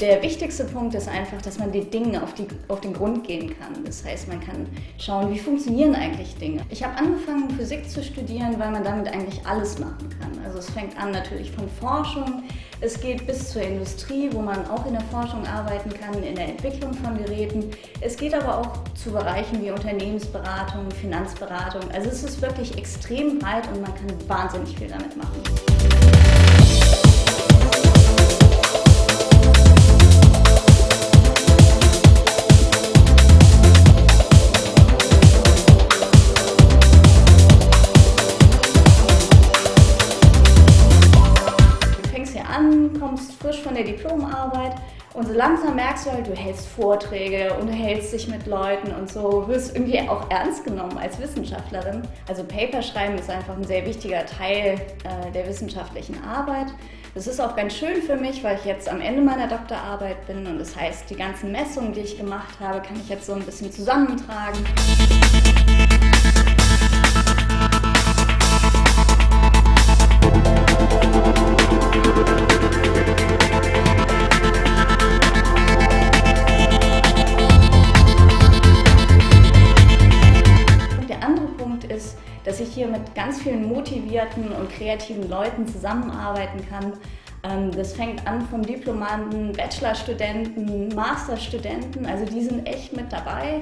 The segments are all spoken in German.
der wichtigste Punkt ist einfach, dass man den Dingen auf, die, auf den Grund gehen kann. Das heißt, man kann schauen, wie funktionieren eigentlich Dinge. Ich habe angefangen, Physik zu studieren, weil man damit eigentlich alles machen kann. Also es fängt an natürlich von Forschung, es geht bis zur Industrie, wo man auch in der Forschung arbeiten kann, in der Entwicklung von Geräten. Es geht aber auch zu Bereichen wie Unternehmensberatung, Finanzberatung. Also es ist wirklich extrem breit und man kann wahnsinnig viel damit machen. Kommst frisch von der Diplomarbeit und so langsam merkst du halt, du hältst Vorträge, unterhältst dich mit Leuten und so, wirst irgendwie auch ernst genommen als Wissenschaftlerin. Also Paper schreiben ist einfach ein sehr wichtiger Teil äh, der wissenschaftlichen Arbeit. Das ist auch ganz schön für mich, weil ich jetzt am Ende meiner Doktorarbeit bin und das heißt, die ganzen Messungen, die ich gemacht habe, kann ich jetzt so ein bisschen zusammentragen. Dass ich hier mit ganz vielen motivierten und kreativen Leuten zusammenarbeiten kann. Ähm, das fängt an von Diplomanten, Bachelorstudenten, Masterstudenten, also die sind echt mit dabei.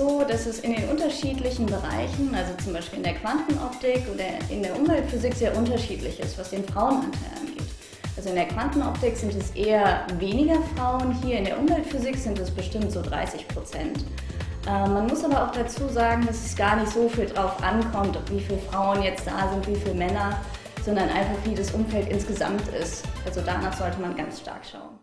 So, dass es in den unterschiedlichen Bereichen, also zum Beispiel in der Quantenoptik oder in der Umweltphysik sehr unterschiedlich ist, was den Frauenanteil angeht. Also in der Quantenoptik sind es eher weniger Frauen, hier in der Umweltphysik sind es bestimmt so 30 Prozent. Äh, man muss aber auch dazu sagen, dass es gar nicht so viel drauf ankommt, wie viele Frauen jetzt da sind, wie viele Männer, sondern einfach wie das Umfeld insgesamt ist. Also danach sollte man ganz stark schauen.